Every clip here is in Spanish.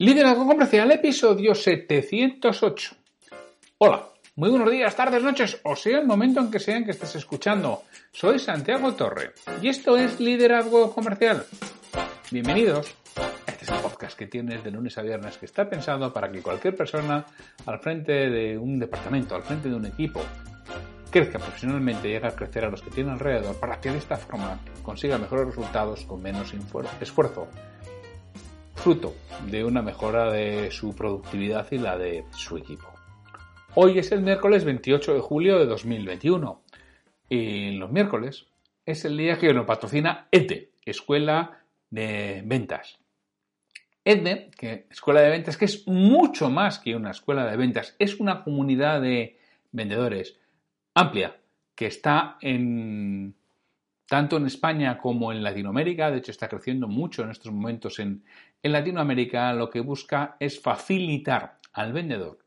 Liderazgo Comercial, episodio 708. Hola, muy buenos días, tardes, noches, o sea el momento en que sean que estés escuchando. Soy Santiago Torre y esto es Liderazgo Comercial. Bienvenidos. Este podcast que tienes de lunes a viernes que está pensado para que cualquier persona al frente de un departamento, al frente de un equipo, crezca profesionalmente y llegue a crecer a los que tiene alrededor para que de esta forma consiga mejores resultados con menos esfuerzo fruto de una mejora de su productividad y la de su equipo. Hoy es el miércoles 28 de julio de 2021 y los miércoles es el día que nos patrocina EDE, Escuela de Ventas. EDE, que Escuela de Ventas, que es mucho más que una escuela de ventas, es una comunidad de vendedores amplia que está en tanto en España como en Latinoamérica, de hecho está creciendo mucho en estos momentos en, Latinoamérica, lo que busca es facilitar al vendedor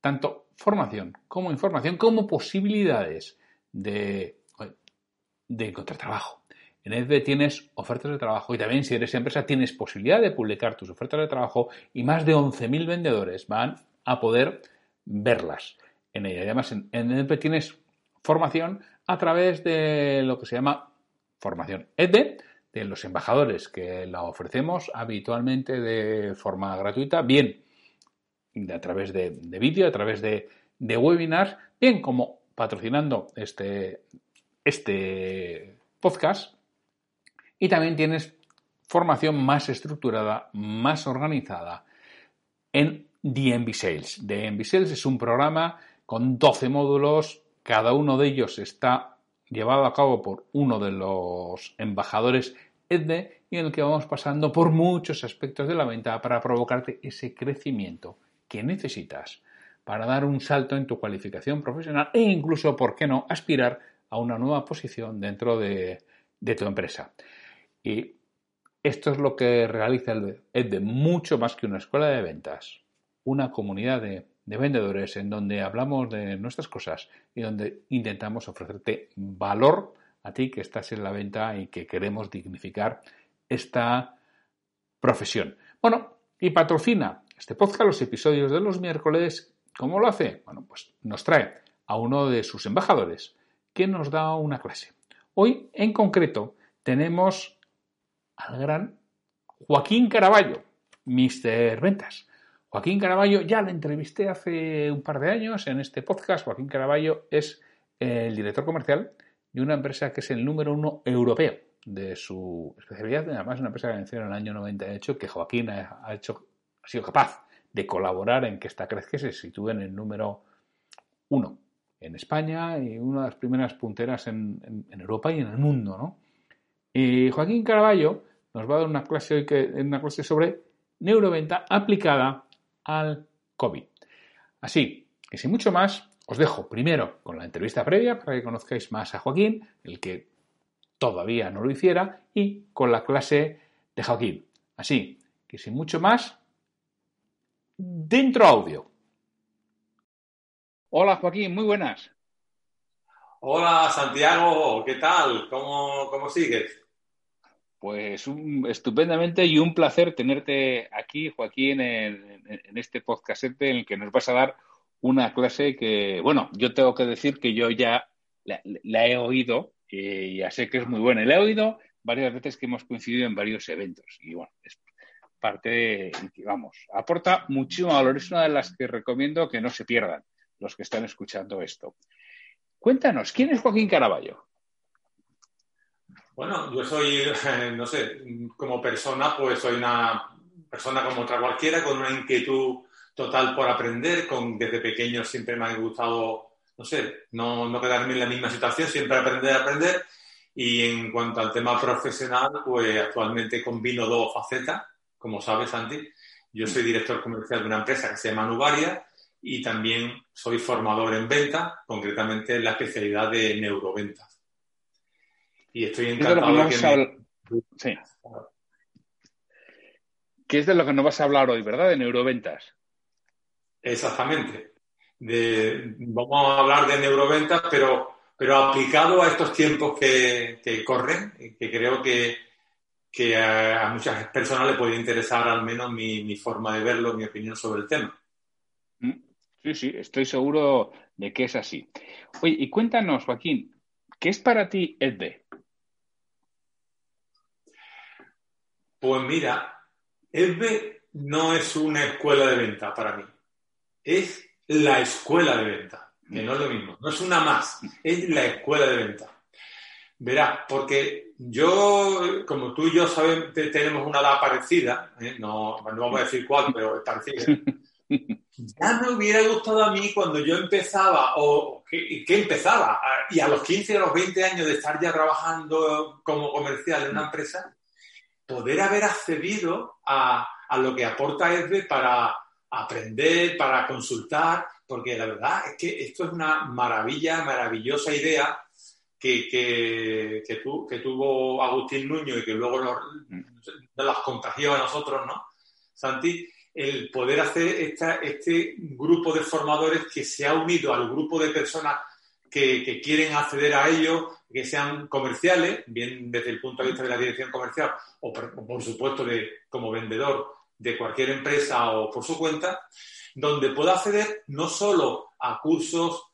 tanto formación como información como posibilidades de, de encontrar trabajo. En EDVE tienes ofertas de trabajo y también si eres empresa tienes posibilidad de publicar tus ofertas de trabajo y más de 11.000 vendedores van a poder verlas en ella. Además en, en tienes formación a través de lo que se llama formación EDE de los embajadores que la ofrecemos habitualmente de forma gratuita, bien a través de, vídeo, a través de, webinars, bien como patrocinando este, este podcast. Y también tienes formación más estructurada, más organizada en DMV Sales. DMV Sales es un programa con 12 módulos, cada uno de ellos está llevado a cabo por uno de los embajadores EDNE y en el que vamos pasando por muchos aspectos de la venta para provocarte ese crecimiento que necesitas para dar un salto en tu cualificación profesional e incluso, ¿por qué no?, aspirar a una nueva posición dentro de, tu empresa. Y esto es lo que realiza el EDNE, mucho más que una escuela de ventas, una comunidad de de vendedores en donde hablamos de nuestras cosas y donde intentamos ofrecerte valor a ti que estás en la venta y que queremos dignificar esta profesión. Bueno, y patrocina este podcast los episodios de los miércoles. ¿Cómo lo hace? Bueno, pues nos trae a uno de sus embajadores que nos da una clase. Hoy, en concreto, tenemos al gran Joaquín Caraballo, Mr. Ventas. Joaquín Caraballo, ya la entrevisté hace un par de años en este podcast. Joaquín Caraballo es el director comercial de una empresa que es el número uno europeo de su especialidad. Además, una empresa que venció en el año 98 que Joaquín ha, hecho, ha sido capaz de colaborar en que esta crezca se sitúe en el número uno en España y una de las primeras punteras en, Europa y en el mundo. ¿no? Y Joaquín Caraballo nos va a dar una clase hoy una clase sobre neuroventa aplicada al COVID. Así que sin mucho más, os dejo primero con la entrevista previa para que conozcáis más a Joaquín, el que todavía no lo hiciera, y con la clase de Joaquín. Así que sin mucho más, dentro audio. Hola Joaquín, muy buenas. Hola Santiago, ¿qué tal? ¿Cómo, cómo sigues? Pues estupendamente y un placer tenerte aquí, Joaquín, en, este podcast en el que nos vas a dar una clase que, bueno, yo tengo que decir que yo ya la, he oído y ya sé que es muy buena. La he oído varias veces que hemos coincidido en varios eventos y bueno, es parte vamos, aporta muchísimo valor. Es una de las que recomiendo que no se pierdan los que están escuchando esto. Cuéntanos, ¿quién es Joaquín Caraballo? Bueno, yo soy, no sé, como persona, pues soy una persona como otra cualquiera, con una inquietud total por aprender, con desde pequeño siempre me ha gustado, no sé, no, no quedarme en la misma situación, siempre aprender, aprender. Y en cuanto al tema profesional, pues actualmente combino dos facetas, como sabes, Santi. Yo soy director comercial de una empresa que se llama Nubaria y también soy formador en venta, concretamente en la especialidad de neuroventa. Y estoy encantado de que Sí. Que es de lo que nos vas a hablar hoy, ¿verdad? De neuroventas. Exactamente. vamos a hablar de neuroventas, pero, pero aplicado a estos tiempos que, corren, que creo que, que a, muchas personas le puede interesar al menos mi, forma de verlo, mi opinión sobre el tema. Mm, sí, sí, estoy seguro de que es así. Oye, y cuéntanos, Joaquín, ¿qué es para ti EDVE? Pues mira, EDVE no es una escuela de venta para mí, es la escuela de venta, que no es lo mismo, no es una más, es la escuela de venta. Verás, porque yo, como tú y yo sabemos, tenemos una edad parecida, ¿eh? no, vamos a decir cuál, pero es parecida. Ya me hubiera gustado a mí cuando yo empezaba, o que, empezaba, y a los 15 o los 20 años de estar ya trabajando como comercial en una empresa, poder haber accedido a, a lo que aporta ESBE para aprender, para consultar, porque la verdad es que esto es una maravilla, maravillosa idea que, que, tuvo Agustín Nuño y que luego nos, las contagió a nosotros, ¿no? Santi, el poder hacer este grupo de formadores que se ha unido al grupo de personas que, quieren acceder a ello, que sean comerciales, bien desde el punto de vista de la dirección comercial o por, supuesto de, como vendedor de cualquier empresa o por su cuenta, donde pueda acceder no solo a cursos,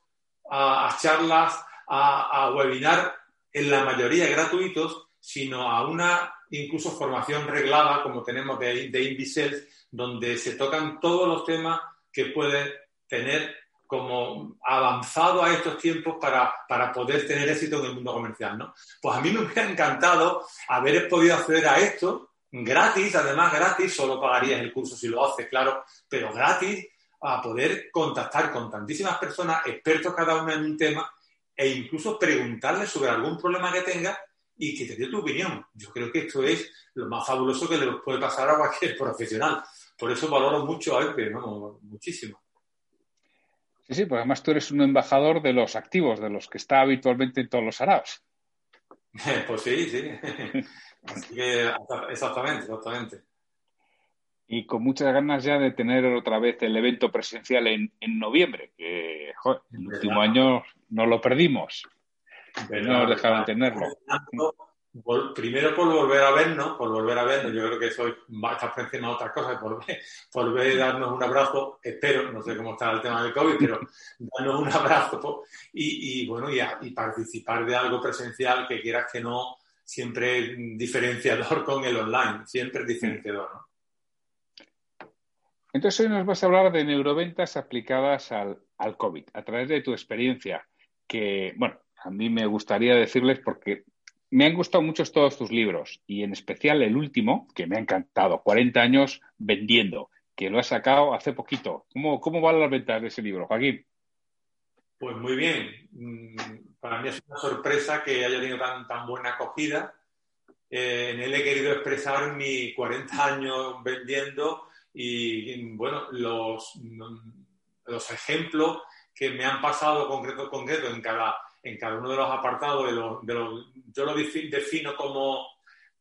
a charlas, a, webinar en la mayoría gratuitos, sino a una incluso formación reglada como tenemos de, de donde se tocan todos los temas que puede tener como avanzado a estos tiempos para, para, poder tener éxito en el mundo comercial, ¿no? Pues a mí me hubiera encantado haber podido acceder a esto gratis, además gratis, solo pagarías el curso si lo haces, claro, pero gratis, a poder contactar con tantísimas personas, expertos cada uno en un tema, e incluso preguntarle sobre algún problema que tenga y que te dé tu opinión. Yo creo que esto es lo más fabuloso que le puede pasar a cualquier profesional. Por eso valoro mucho a él, ¿no? muchísimo. Sí, sí, porque además tú eres un embajador de los activos, de los que está habitualmente en todos los araos. pues sí, sí. Así que exactamente, exactamente y con muchas ganas ya de tener otra vez el evento presencial en, en noviembre, que el último año no lo perdimos, no nos dejaron tenerlo. Primero por volver a vernos, por volver a vernos, yo creo que eso estás pensando otras cosas, por, por ver, darnos un abrazo, espero, no sé cómo está el tema del COVID, pero darnos un abrazo y, bueno, y, participar de algo presencial que quieras que no, siempre diferenciador con el online, siempre diferenciador, ¿no? Entonces hoy nos vas a hablar de neuroventas aplicadas al, COVID, a través de tu experiencia, que, bueno, a mí me gustaría decirles porque me han gustado mucho todos tus libros y en especial el último, que me ha encantado, 40 años vendiendo, que lo has sacado hace poquito. ¿Cómo, cómo van las ventas de ese libro, Joaquín? Pues muy bien. Mm, para mí es una sorpresa que haya tenido tan, tan buena acogida. Eh, en él he querido expresar mis 40 años vendiendo y, bueno, los, los ejemplos que me han pasado concreto concreto en cada, en cada uno de los apartados, de los, de los, yo lo defino como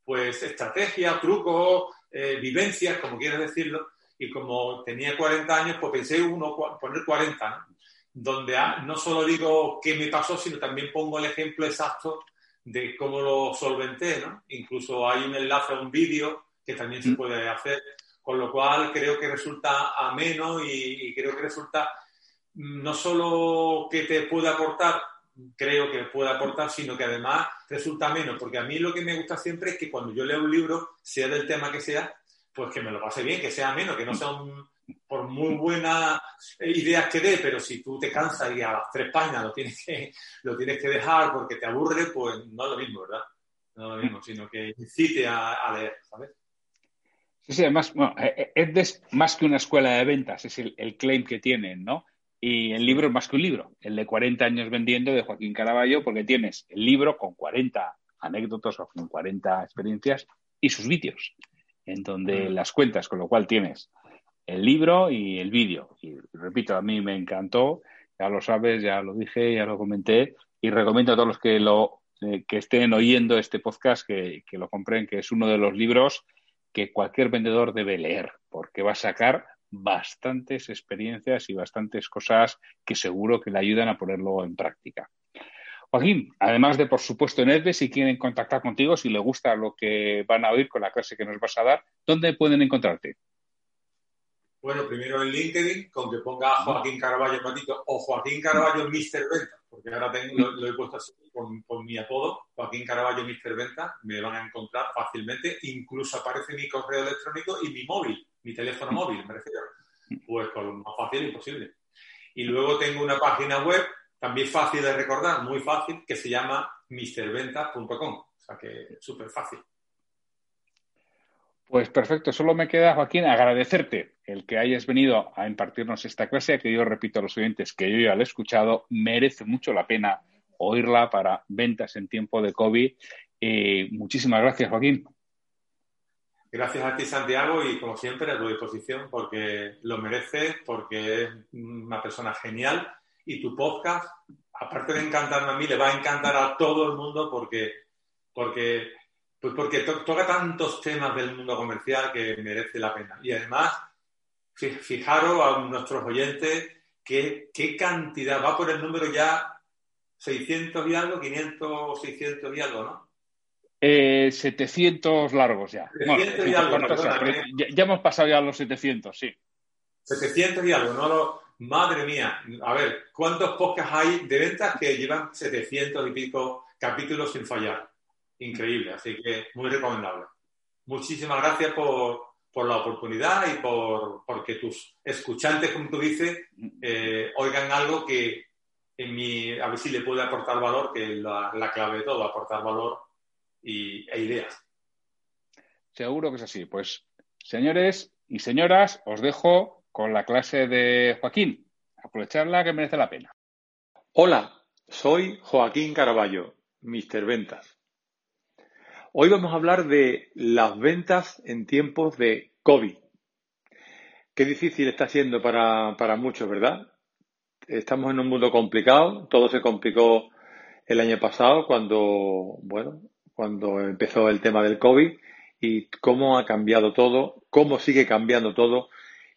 pues estrategia, trucos, eh, vivencias, como quieras decirlo, y como tenía 40 años, pues pensé uno poner 40, donde no solo digo qué me pasó, sino también pongo el ejemplo exacto de cómo lo solventé, ¿no? Incluso hay un enlace a un vídeo que también se mm. puede hacer con lo cual creo que resulta ameno y, creo que resulta mm, no solo que te puede aportar, creo que puede aportar, sino que además resulta ameno, porque a mí lo que me gusta siempre es que cuando yo leo un libro, sea del tema que sea, pues que me lo pase bien, que sea ameno, que no sea por muy buenas ideas que dé, pero si tú te cansas y a las tres páginas lo tienes que, lo tienes que dejar porque te aburre, pues no es lo mismo, ¿verdad? No es lo mismo, sino que incite a, a leer, ¿sabes? Sí, sí, además, bueno, eh, eh, es más que una escuela de ventas, es el, claim que tienen, ¿no? Y el libro es más que un libro, el de 40 años vendiendo de Joaquín Caraballo, porque tienes el libro con 40 anécdotas o con 40 experiencias y sus vídeos, en donde las cuentas, con lo cual tienes el libro y el vídeo. Y repito, a mí me encantó, ya lo sabes, ya lo dije, ya lo comenté, y recomiendo a todos los que lo eh, que estén oyendo este podcast que, que lo compren, que es uno de los libros que cualquier vendedor debe leer, porque va a sacar bastantes experiencias y bastantes cosas que seguro que le ayudan a ponerlo en práctica. Joaquín, además de, por supuesto, en Edbe, si quieren contactar contigo, si les gusta lo que van a oír con la clase que nos vas a dar, ¿dónde pueden encontrarte? Bueno, primero en LinkedIn, con que ponga Joaquín Caraballo Matito o Joaquín Caraballo Mr. Venta, porque ahora tengo, lo, he puesto así con, mi apodo, Joaquín Caraballo Mr. Venta, me van a encontrar fácilmente, incluso aparece mi correo electrónico y mi móvil, mi teléfono móvil, me refiero. Pues con lo más fácil imposible. Y luego tengo una página web, también fácil de recordar, muy fácil, que se llama mrventa.com. O sea que súper fácil. Pues perfecto, solo me queda, Joaquín, agradecerte el que hayas venido a impartirnos esta clase, que yo repito a los oyentes que yo ya la he escuchado, merece mucho la pena oírla para ventas en tiempo de COVID. Eh, muchísimas gracias, Joaquín. Gracias a ti, Santiago, y como siempre a tu disposición porque lo mereces, porque es una persona genial y tu podcast, aparte de encantarme a mí, le va a encantar a todo el mundo porque, porque pues porque toca tantos temas del mundo comercial que merece la pena. Y además, fijaros a nuestros oyentes qué, qué cantidad, va por el número ya 600 y algo, 500, 600 y ¿no? 700 eh, largos ya. 700 y algo, ya, hemos pasado ya los 700, sí. 700 y algo, no lo... Madre mía, a ver, ¿cuántos podcasts hay de ventas que llevan 700 y pico capítulos sin fallar? increíble, así que muy recomendable. Muchísimas gracias por, la oportunidad y por porque tus escuchantes, como tú dices, eh, oigan algo que en mi, a ver si le puede aportar valor, que es la, clave de todo, aportar valor y, e ideas. Seguro que es así. Pues, señores y señoras, os dejo con la clase de Joaquín. Aprovecharla que merece la pena. Hola, soy Joaquín Caraballo, Mr. Ventas. Hoy vamos a hablar de las ventas en tiempos de COVID. Qué difícil está siendo para, muchos, ¿verdad? Estamos en un mundo complicado, todo se complicó el año pasado cuando, bueno, cuando empezó el tema del COVID y cómo ha cambiado todo, cómo sigue cambiando todo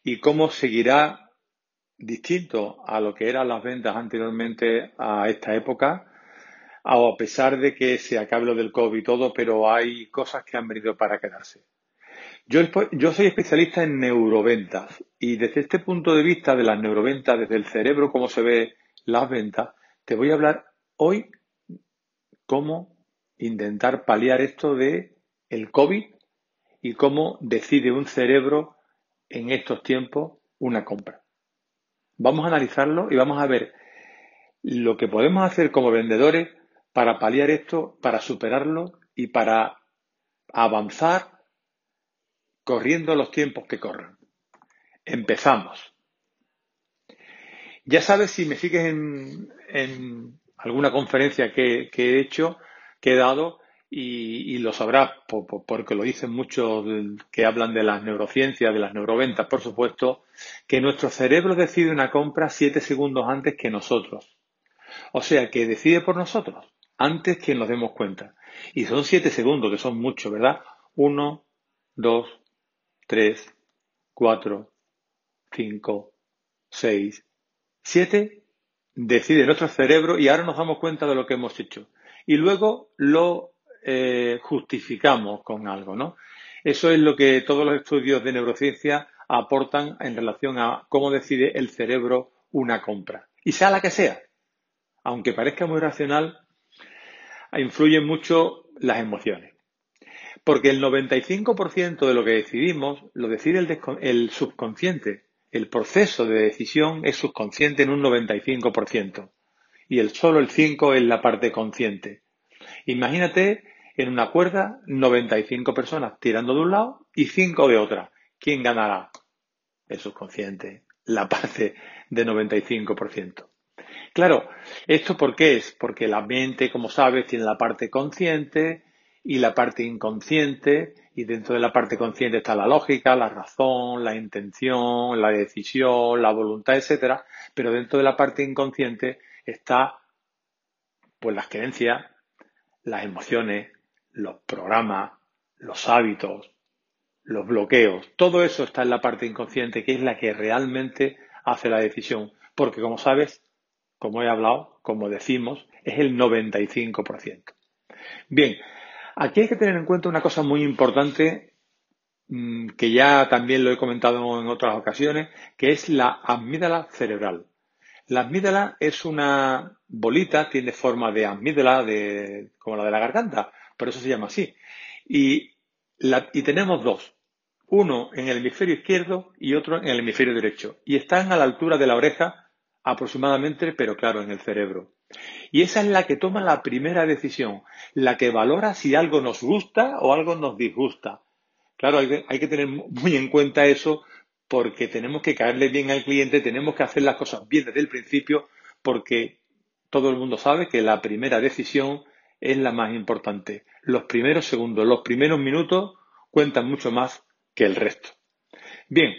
y cómo seguirá distinto a lo que eran las ventas anteriormente a esta época a pesar de que se acabe lo del COVID y todo, pero hay cosas que han venido para quedarse. Yo, yo soy especialista en neuroventas y desde este punto de vista de las neuroventas, desde el cerebro, cómo se ve las ventas, te voy a hablar hoy cómo intentar paliar esto de el COVID y cómo decide un cerebro en estos tiempos una compra. Vamos a analizarlo y vamos a ver lo que podemos hacer como vendedores para paliar esto, para superarlo y para avanzar corriendo los tiempos que corren. Empezamos. Ya sabes, si me sigues en, alguna conferencia que, he hecho, que he dado, y, lo sabrás porque lo dicen muchos que hablan de las neurociencias, de las neuroventas, por supuesto, que nuestro cerebro decide una compra siete segundos antes que nosotros. O sea, que decide por nosotros antes que nos demos cuenta. Y son siete segundos, que son muchos, ¿verdad? Uno, dos, tres, cuatro, cinco, seis, siete. Decide nuestro cerebro y ahora nos damos cuenta de lo que hemos hecho. Y luego lo eh, justificamos con algo, ¿no? Eso es lo que todos los estudios de neurociencia aportan en relación a cómo decide el cerebro una compra. Y sea la que sea. Aunque parezca muy racional, influyen mucho las emociones. Porque el 95% de lo que decidimos lo decide el, subconsciente. El proceso de decisión es subconsciente en un 95%. Y el solo el 5% es la parte consciente. Imagínate en una cuerda 95 personas tirando de un lado y 5 de otra. ¿Quién ganará? El subconsciente, la parte de 95%. Claro, ¿esto por qué es? Porque la mente, como sabes, tiene la parte consciente y la parte inconsciente, y dentro de la parte consciente está la lógica, la razón, la intención, la decisión, la voluntad, etcétera, pero dentro de la parte inconsciente está pues las creencias, las emociones, los programas, los hábitos, los bloqueos, todo eso está en la parte inconsciente que es la que realmente hace la decisión, porque como sabes, como he hablado, como decimos, es el 95%. Bien, aquí hay que tener en cuenta una cosa muy importante mm, que ya también lo he comentado en otras ocasiones, que es la amígdala cerebral. La amígdala es una bolita, tiene forma de amígdala, de, como la de la garganta, por eso se llama así. Y, y tenemos dos, uno en el hemisferio izquierdo y otro en el hemisferio derecho. Y están a la altura de la oreja aproximadamente, pero claro, en el cerebro. Y esa es la que toma la primera decisión, la que valora si algo nos gusta o algo nos disgusta. Claro, hay que, hay que tener muy en cuenta eso porque tenemos que caerle bien al cliente, tenemos que hacer las cosas bien desde el principio, porque todo el mundo sabe que la primera decisión es la más importante. Los primeros segundos, los primeros minutos cuentan mucho más que el resto. Bien,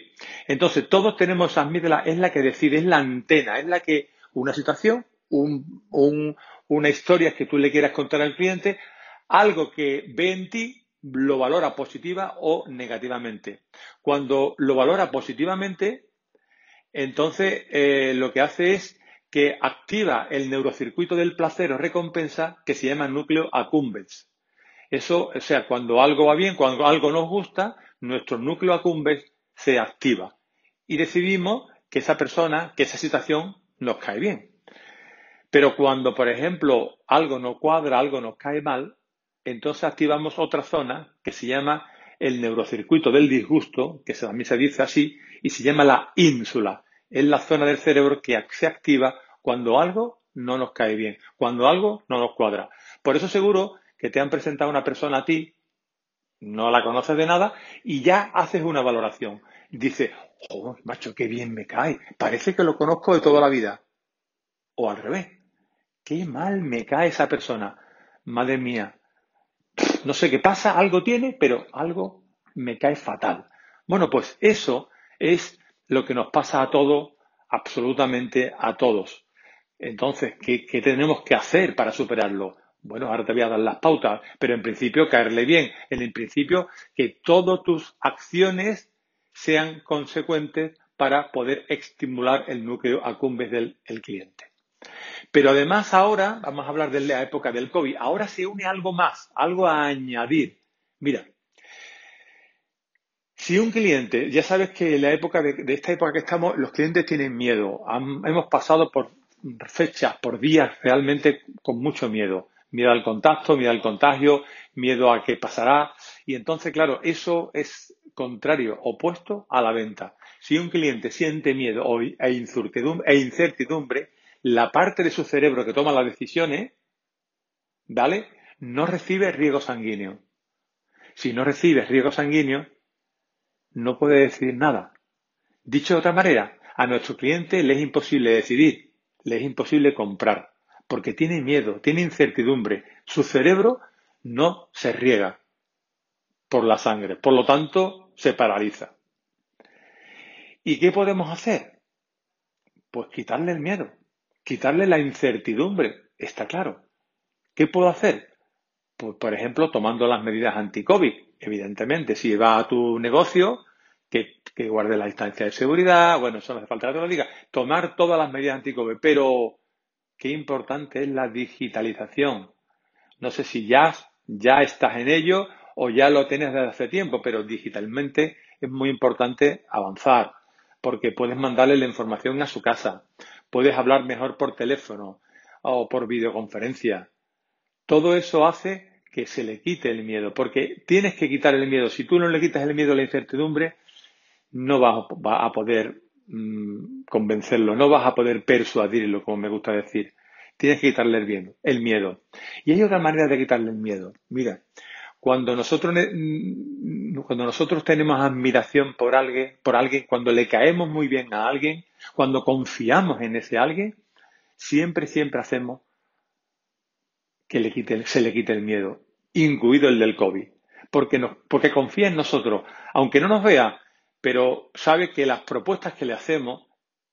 entonces todos tenemos amígdala, es la que decide, es la antena, es la que una situación, una historia que tú le quieras contar al cliente, algo que ve en ti lo valora positiva o negativamente. Cuando lo valora positivamente, entonces eh, lo que hace es que activa el neurocircuito del placer o recompensa que se llama núcleo accumbens. Eso, o sea, cuando algo va bien, cuando algo nos gusta, nuestro núcleo accumbens se activa y decidimos que esa persona, que esa situación nos cae bien. Pero cuando, por ejemplo, algo no cuadra, algo nos cae mal, entonces activamos otra zona que se llama el neurocircuito del disgusto, que también se dice así, y se llama la ínsula. Es la zona del cerebro que se activa cuando algo no nos cae bien, cuando algo no nos cuadra. Por eso seguro que te han presentado una persona a ti, no la conoces de nada, y ya haces una valoración. Dice, oh, macho, qué bien me cae, parece que lo conozco de toda la vida. O al revés, qué mal me cae esa persona. Madre mía, no sé qué pasa, algo tiene, pero algo me cae fatal. Bueno, pues eso es lo que nos pasa a todos, absolutamente a todos. Entonces, ¿qué, tenemos que hacer para superarlo? Bueno, ahora te voy a dar las pautas, pero en principio caerle bien. En principio, que todas tus acciones sean consecuentes para poder estimular el núcleo accumbens del cliente. Pero además ahora, vamos a hablar de la época del COVID, ahora se une algo más, algo a añadir. Mira, si un cliente, ya sabes que en la época de, esta época que estamos, los clientes tienen miedo. hemos pasado por fechas, por días realmente con mucho miedo. Miedo al contacto, miedo al contagio, miedo a qué pasará. Y entonces, claro, eso es contrario, opuesto a la venta. Si un cliente siente miedo e incertidumbre, la parte de su cerebro que toma las decisiones, ¿vale? No recibe riego sanguíneo. Si no recibe riego sanguíneo, no puede decidir nada. Dicho de otra manera, a nuestro cliente le es imposible decidir, le es imposible comprar, porque tiene miedo, tiene incertidumbre. Su cerebro no se riega por la sangre, por lo tanto se paraliza. ¿Y qué podemos hacer? Pues quitarle el miedo quitarle la incertidumbre, está claro. ¿Qué puedo hacer? Pues, por ejemplo, tomando las medidas anti-COVID. Evidentemente, si va a tu negocio, que, guarde la distancia de seguridad, bueno, eso no hace falta que te lo diga. Tomar todas las medidas anti-COVID, pero qué importante es la digitalización. No sé si ya, ya estás en ello o ya lo tienes desde hace tiempo, pero digitalmente es muy importante avanzar porque puedes mandarle la información a su casa, puedes hablar mejor por teléfono o por videoconferencia. Todo eso hace que se le quite el miedo, porque tienes que quitar el miedo. Si tú no le quitas el miedo a la incertidumbre, no vas a poder mm, convencerlo, no vas a poder persuadirlo, como me gusta decir. Tienes que quitarle el el miedo. Y hay otra manera de quitarle el miedo. Mira, cuando nosotros, cuando nosotros tenemos admiración por alguien, por alguien, cuando le caemos muy bien a alguien, cuando confiamos en ese alguien, siempre, siempre hacemos que le quite, se le quite el miedo, incluido el del COVID. Porque, porque confía en nosotros, aunque no nos vea, pero sabe que las propuestas que le hacemos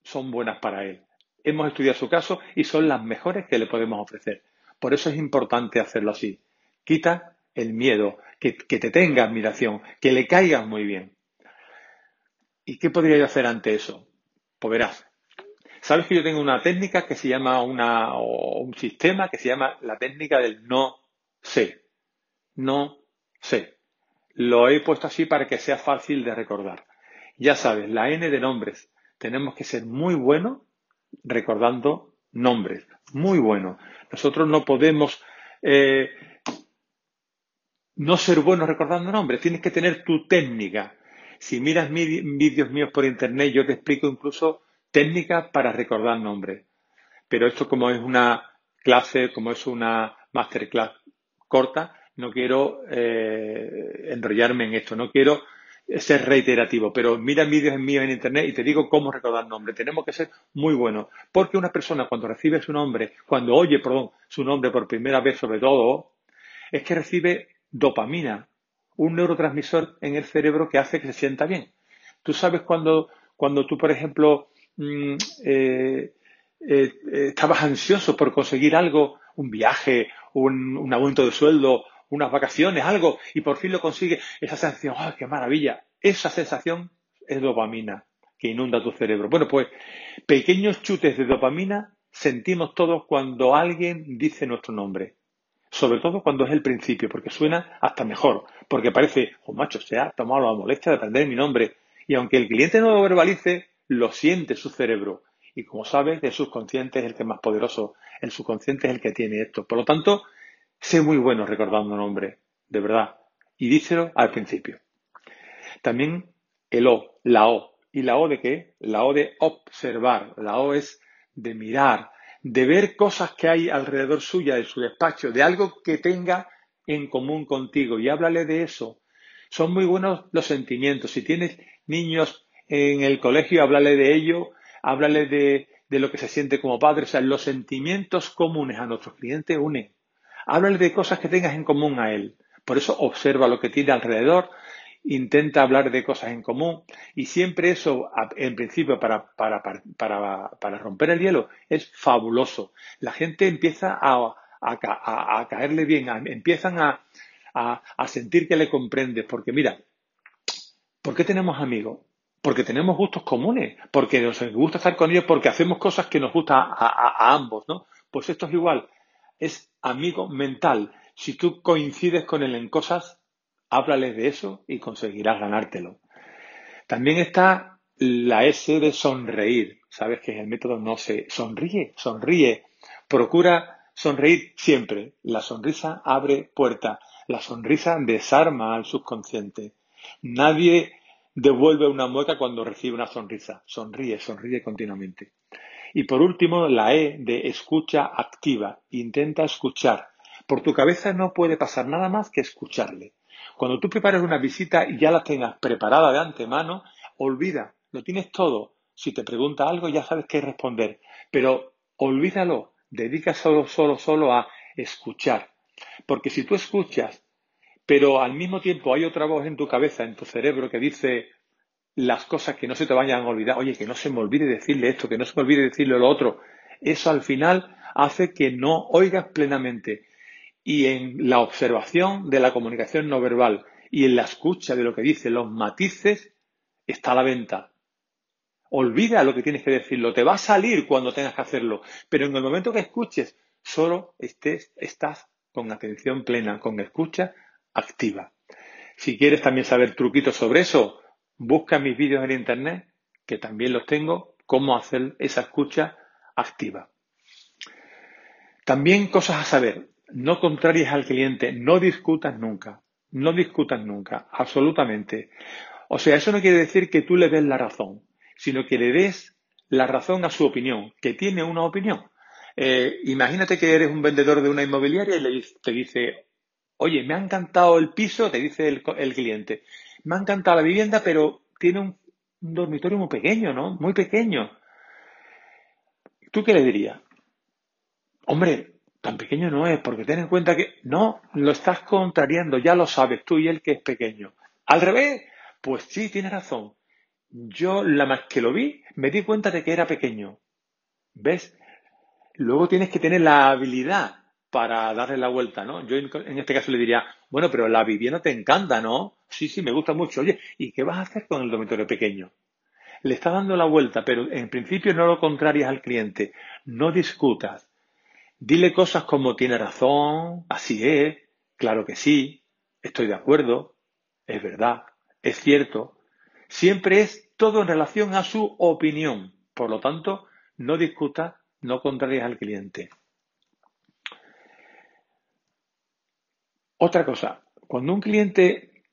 son buenas para él. Hemos estudiado su caso y son las mejores que le podemos ofrecer. Por eso es importante hacerlo así. Quita el miedo, que, te tenga admiración, que le caigas muy bien. ¿Y qué podría yo hacer ante eso? Pues verás, Sabes que yo tengo una técnica que se llama una, un sistema que se llama la técnica del no sé. No sé. Lo he puesto así para que sea fácil de recordar. Ya sabes, la N de nombres. Tenemos que ser muy buenos recordando nombres. Muy buenos. Nosotros no podemos eh, no ser buenos recordando nombres. Tienes que tener tu técnica. Si miras vídeos míos por internet, yo te explico incluso técnicas para recordar nombres. Pero esto como es una clase, como es una masterclass corta, no quiero eh, enrollarme en esto, no quiero ser reiterativo, pero mira vídeos míos en internet y te digo cómo recordar nombres. Tenemos que ser muy buenos, porque una persona cuando recibe su nombre, cuando oye, perdón, su nombre por primera vez sobre todo, es que recibe dopamina, un neurotransmisor en el cerebro que hace que se sienta bien. Tú sabes cuando, cuando tú, por ejemplo, mm, eh, eh, estabas ansioso por conseguir algo, un viaje, un, aumento de sueldo, unas vacaciones, algo, y por fin lo consigues, esa sensación, ¡ay, qué maravilla! Esa sensación es dopamina que inunda tu cerebro. Bueno, pues pequeños chutes de dopamina sentimos todos cuando alguien dice nuestro nombre sobre todo cuando es el principio, porque suena hasta mejor, porque parece, oh macho, se ha tomado la molestia de aprender mi nombre, y aunque el cliente no lo verbalice, lo siente su cerebro. Y como sabes, el subconsciente es el que es más poderoso, el subconsciente es el que tiene esto. Por lo tanto, sé muy bueno recordando nombre, de verdad, y díselo al principio. También el O, la O. ¿Y la O de qué? La O de observar. La O es de mirar, de ver cosas que hay alrededor suya, de su despacho, de algo que tenga en común contigo y háblale de eso. Son muy buenos los sentimientos. Si tienes niños en el colegio, háblale de ello, háblale de, de lo que se siente como padre. O sea, los sentimientos comunes a nuestros clientes unen. Háblale de cosas que tengas en común a él. Por eso observa lo que tiene alrededor, intenta hablar de cosas en común y siempre eso, en principio, para, para, para, para romper el hielo, es fabuloso. La gente empieza a, a, caerle bien, empiezan a, a, sentir que le comprendes, porque mira, ¿por qué tenemos amigos? Porque tenemos gustos comunes, porque nos gusta estar con ellos, porque hacemos cosas que nos gustan a, ambos, ¿no? Pues esto es igual, es amigo mental. Si tú coincides con él en cosas, háblales de eso y conseguirás ganártelo. También está la S de sonreír. Sabes que es el método no se sonríe, sonríe. Procura sonreír siempre. La sonrisa abre puerta. La sonrisa desarma al subconsciente. Nadie devuelve una mueca cuando recibe una sonrisa. Sonríe, sonríe continuamente. Y por último, la E de escucha activa. Intenta escuchar. Por tu cabeza no puede pasar nada más que escucharle. Cuando tú prepares una visita y ya la tengas preparada de antemano, olvida, lo tienes todo. Si te pregunta algo ya sabes qué responder, pero olvídalo, dedica solo, solo, solo a escuchar. Porque si tú escuchas, pero al mismo tiempo hay otra voz en tu cabeza, en tu cerebro, que dice las cosas que no se te vayan a olvidar, oye, que no se me olvide decirle esto, que no se me olvide decirle lo otro, eso al final hace que no oigas plenamente y en la observación de la comunicación no verbal y en la escucha de lo que dice, los matices, está la venta. Olvida lo que tienes que decirlo, te va a salir cuando tengas que hacerlo, pero en el momento que escuches, solo estés, estás con atención plena, con escucha activa. Si quieres también saber truquitos sobre eso, busca mis vídeos en internet, que también los tengo, cómo hacer esa escucha activa. También cosas a saber no contraries al cliente, no discutas nunca, no discutas nunca, absolutamente. O sea, eso no quiere decir que tú le des la razón, sino que le des la razón a su opinión, que tiene una opinión. Eh, imagínate que eres un vendedor de una inmobiliaria y le, te dice, oye, me ha encantado el piso, te dice el, cliente, me ha encantado la vivienda, pero tiene un, un dormitorio muy pequeño, ¿no? Muy pequeño. ¿Tú qué le dirías? Hombre, Tan pequeño no es, porque ten en cuenta que no, lo estás contrariando, ya lo sabes tú y él que es pequeño. Al revés, pues sí, tienes razón. Yo, la más que lo vi, me di cuenta de que era pequeño. ¿Ves? Luego tienes que tener la habilidad para darle la vuelta, ¿no? Yo en este caso le diría, bueno, pero la vivienda te encanta, ¿no? Sí, sí, me gusta mucho. Oye, ¿y qué vas a hacer con el dormitorio pequeño? le estás dando la vuelta, pero en principio no lo contrarias al cliente. No discutas. Dile cosas como tiene razón, así es, claro que sí, estoy de acuerdo, es verdad, es cierto. Siempre es todo en relación a su opinión. Por lo tanto, no discutas, no contrarías al cliente. Otra cosa, cuando un cliente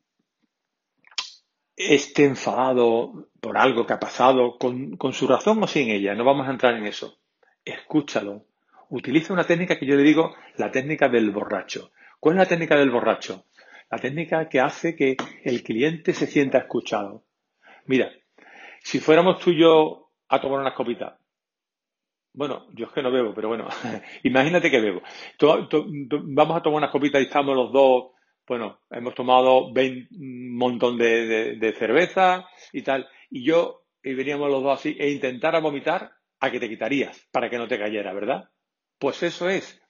esté enfadado por algo que ha pasado, con, su razón o sin ella, no vamos a entrar en eso. Escúchalo. Utiliza una técnica que yo le digo la técnica del borracho. ¿Cuál es la técnica del borracho? La técnica que hace que el cliente se sienta escuchado. Mira, si fuéramos tú y yo a tomar unas copitas, bueno, yo es que no bebo, pero bueno, imagínate que bebo. vamos a tomar unas copitas y estamos los dos, bueno, hemos tomado un montón de, cerveza y tal, y yo, y veníamos los dos así, e intentara vomitar, a que te quitarías, para que no te cayera, ¿verdad? Pues eso es.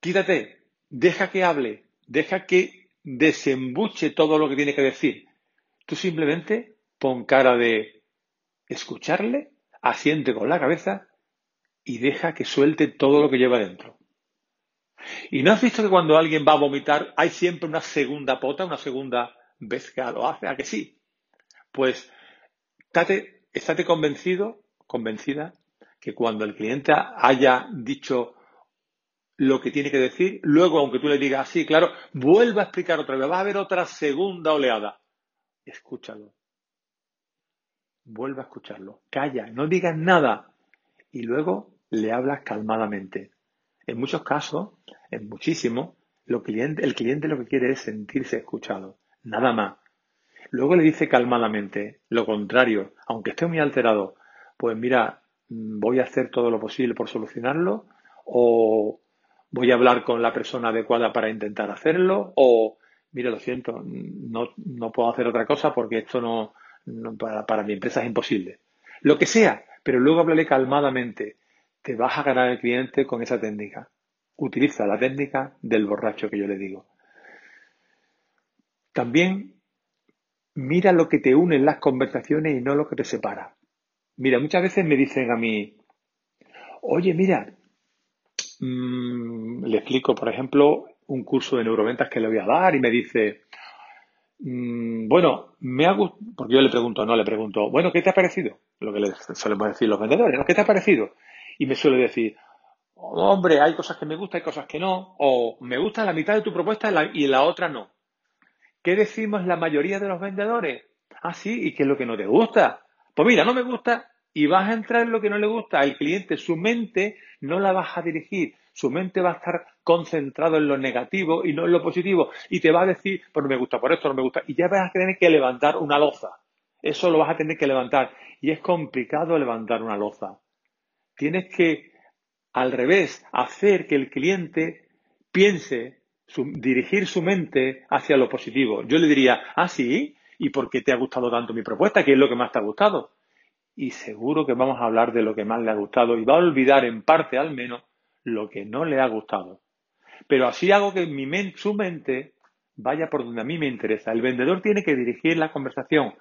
Quítate, deja que hable, deja que desembuche todo lo que tiene que decir. Tú simplemente pon cara de escucharle, asiente con la cabeza y deja que suelte todo lo que lleva dentro. ¿Y no has visto que cuando alguien va a vomitar hay siempre una segunda pota, una segunda vez que lo hace? ¿A que sí? Pues estate, estate convencido, convencida, que cuando el cliente haya dicho lo que tiene que decir, luego, aunque tú le digas, sí, claro, vuelva a explicar otra vez, va a haber otra segunda oleada. Escúchalo. Vuelva a escucharlo. Calla, no digas nada. Y luego le hablas calmadamente. En muchos casos, en muchísimos, el cliente lo que quiere es sentirse escuchado, nada más. Luego le dice calmadamente, lo contrario, aunque esté muy alterado, pues mira, voy a hacer todo lo posible por solucionarlo, o voy a hablar con la persona adecuada para intentar hacerlo, o mira, lo siento, no, no puedo hacer otra cosa porque esto no, para, para, mi empresa es imposible. Lo que sea, pero luego háblale calmadamente, te vas a ganar el cliente con esa técnica. Utiliza la técnica del borracho que yo le digo. También mira lo que te une en las conversaciones y no lo que te separa. Mira, muchas veces me dicen a mí, oye, mira, mmm, le explico, por ejemplo, un curso de neuroventas que le voy a dar y me dice, mmm, bueno, me ha gustado, porque yo le pregunto, no le pregunto, bueno, ¿qué te ha parecido? Lo que le solemos decir los vendedores, ¿no? ¿Qué te ha parecido? y me suele decir, hombre, hay cosas que me gustan, hay cosas que no, o me gusta la mitad de tu propuesta y la otra no. ¿Qué decimos la mayoría de los vendedores? Ah, sí, ¿y qué es lo que no te gusta? Pues mira, no me gusta y vas a entrar en lo que no le gusta al cliente. Su mente no la vas a dirigir, su mente va a estar concentrado en lo negativo y no en lo positivo y te va a decir, pues no me gusta por esto, no me gusta. Y ya vas a tener que levantar una loza. Eso lo vas a tener que levantar. Y es complicado levantar una loza. Tienes que, al revés, hacer que el cliente piense, dirigir su mente hacia lo positivo. Yo le diría, ah, sí, ¿y por qué te ha gustado tanto mi propuesta? ¿Qué es lo que más te ha gustado? Y seguro que vamos a hablar de lo que más le ha gustado y va a olvidar en parte al menos lo que no le ha gustado. Pero así hago que mi su mente vaya por donde a mí me interesa. El vendedor tiene que dirigir la conversación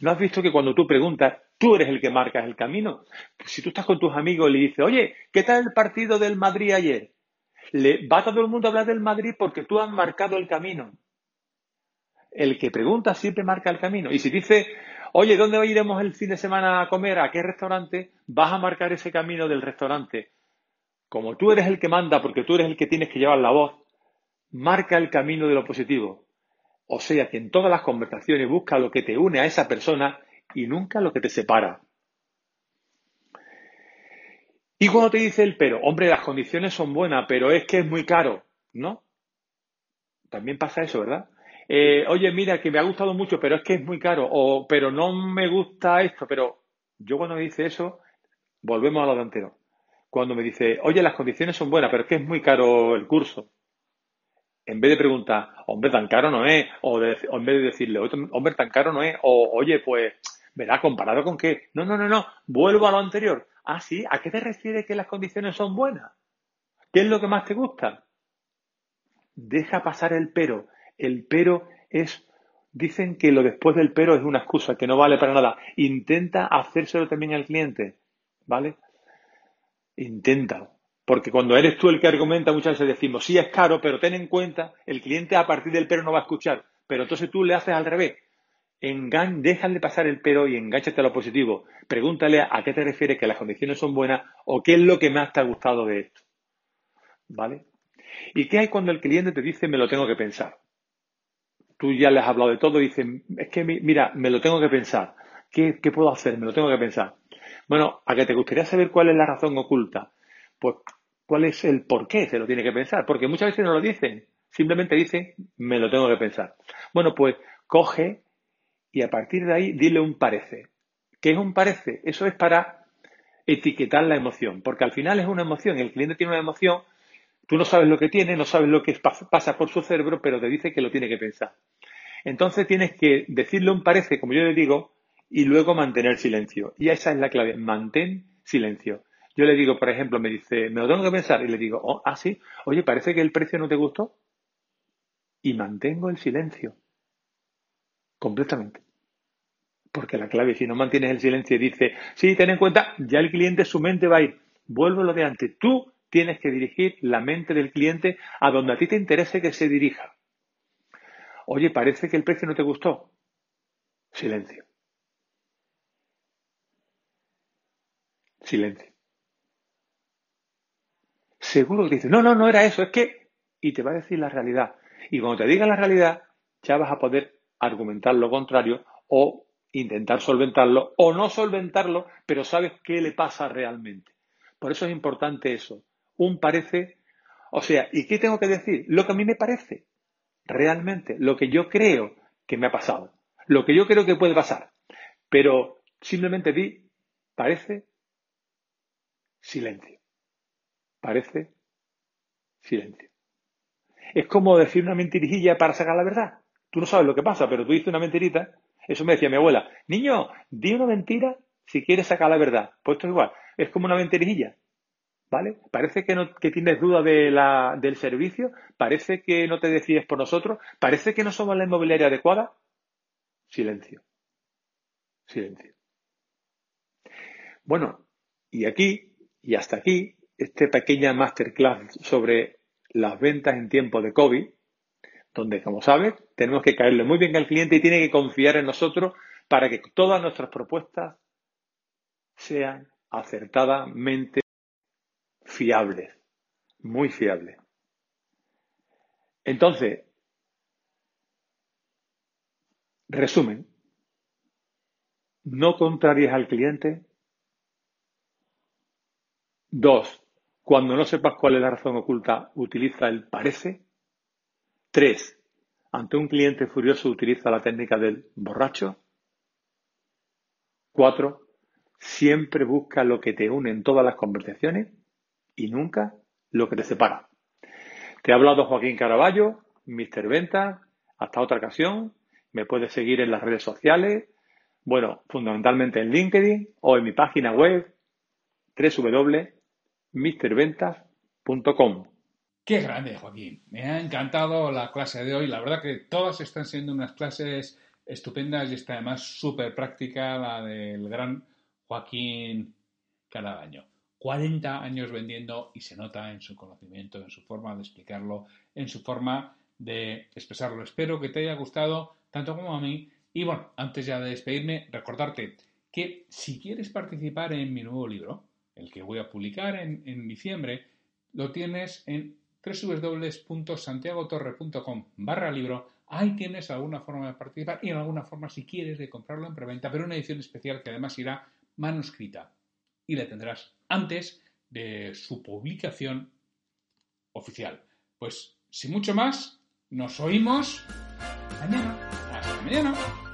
¿No has visto que cuando tú preguntas, tú eres el que marcas el camino? Si tú estás con tus amigos y le dices, oye, ¿qué tal el partido del Madrid ayer? Le, va todo el mundo a hablar del Madrid porque tú has marcado el camino. El que pregunta siempre marca el camino. Y si dice, oye, ¿dónde iremos el fin de semana a comer? ¿A qué restaurante? Vas a marcar ese camino del restaurante. Como tú eres el que manda, porque tú eres el que tienes que llevar la voz, marca el camino de lo positivo. O sea que en todas las conversaciones busca lo que te une a esa persona y nunca lo que te separa. Y cuando te dice el pero, hombre, las condiciones son buenas, pero es que es muy caro, ¿no? También pasa eso, ¿verdad? Eh, oye, mira, que me ha gustado mucho, pero es que es muy caro, o pero no me gusta esto, pero yo cuando me dice eso, volvemos a lo delantero. Cuando me dice, oye, las condiciones son buenas, pero es que es muy caro el curso en vez de preguntar, hombre, tan caro no es, o, en vez de decirle, hombre, tan caro no es, o oye, pues, verá, comparado con qué. No, no, no, no, vuelvo a lo anterior. Ah, sí, ¿a qué te refieres que las condiciones son buenas? ¿Qué es lo que más te gusta? Deja pasar el pero. El pero es dicen que lo después del pero es una excusa, que no vale para nada. Intenta hacérselo también al cliente, ¿vale? Intenta. Porque cuando eres tú el que argumenta, muchas veces decimos, sí, es caro, pero ten en cuenta, el cliente a partir del pero no va a escuchar. Pero entonces tú le haces al revés. Engan déjale pasar el pero y enganchate a lo positivo. Pregúntale a qué te refieres, que las condiciones son buenas o qué es lo que más te ha gustado de esto. ¿Vale? ¿Y qué hay cuando el cliente te dice me lo tengo que pensar? Tú ya le has hablado de todo y dices, es que mira, me lo tengo que pensar. ¿Qué, ¿Qué puedo hacer? Me lo tengo que pensar. Bueno, a que te gustaría saber cuál es la razón oculta. Pues, ¿cuál es el por qué se lo tiene que pensar? Porque muchas veces no lo dicen. Simplemente dicen, me lo tengo que pensar. Bueno, pues coge y a partir de ahí dile un parece. ¿Qué es un parece? Eso es para etiquetar la emoción, porque al final es una emoción, el cliente tiene una emoción, tú no sabes lo que tiene, no sabes lo que pasa por su cerebro, pero te dice que lo tiene que pensar. Entonces tienes que decirle un parece, como yo le digo, y luego mantener silencio. Y esa es la clave, mantén silencio. Yo le digo, por ejemplo, me dice, me lo tengo que pensar, y le digo, oh, ah, sí, oye, parece que el precio no te gustó. Y mantengo el silencio. Completamente. Porque la clave, si no mantienes el silencio y dices, sí, ten en cuenta, ya el cliente, su mente va a ir. Vuelvo lo de antes. Tú tienes que dirigir la mente del cliente a donde a ti te interese que se dirija. Oye, parece que el precio no te gustó. Silencio. Silencio. Seguro que dices, no, no, no era eso, es que... Y te va a decir la realidad. Y cuando te diga la realidad, ya vas a poder argumentar lo contrario o intentar solventarlo o no solventarlo, pero sabes qué le pasa realmente. Por eso es importante eso. Un parece, o sea, ¿y qué tengo que decir? Lo que a mí me parece, realmente, lo que yo creo que me ha pasado, lo que yo creo que puede pasar. Pero simplemente di, parece, silencio. Parece, silencio. Es como decir una mentirijilla para sacar la verdad. Tú no sabes lo que pasa, pero tú dices una mentirita. Eso me decía mi abuela. Niño, di una mentira si quieres sacar la verdad. Pues esto es igual. Es como una mentirijilla. ¿Vale? Parece que, no, que tienes duda de la, del servicio. Parece que no te decides por nosotros. Parece que no somos la inmobiliaria adecuada. Silencio. Silencio. Bueno, y aquí, y hasta aquí, esta pequeña masterclass sobre las ventas en tiempo de COVID, donde, como sabes, tenemos que caerle muy bien al cliente y tiene que confiar en nosotros para que todas nuestras propuestas sean acertadamente fiables, muy fiables. Entonces, resumen, no contraries al cliente. Dos, cuando no sepas cuál es la razón oculta, utiliza el parece. Tres, ante un cliente furioso utiliza la técnica del borracho. Cuatro, siempre busca lo que te une en todas las conversaciones y nunca lo que te separa. Te ha hablado Joaquín Caraballo, Mr. Venta. Hasta otra ocasión. Me puedes seguir en las redes sociales. Bueno, fundamentalmente en LinkedIn o en mi página web www misterventas.com. Qué grande, Joaquín. Me ha encantado la clase de hoy. La verdad que todas están siendo unas clases estupendas y está además súper práctica la del gran Joaquín Carabaño. 40 años vendiendo y se nota en su conocimiento, en su forma de explicarlo, en su forma de expresarlo. Espero que te haya gustado tanto como a mí. Y bueno, antes ya de despedirme, recordarte que si quieres participar en mi nuevo libro, el que voy a publicar en, diciembre, lo tienes en www.santiagotorre.com barra libro. Ahí tienes alguna forma de participar y en alguna forma, si quieres, de comprarlo en preventa, pero una edición especial que además irá manuscrita y la tendrás antes de su publicación oficial. Pues, sin mucho más, nos oímos mañana. Hasta mañana.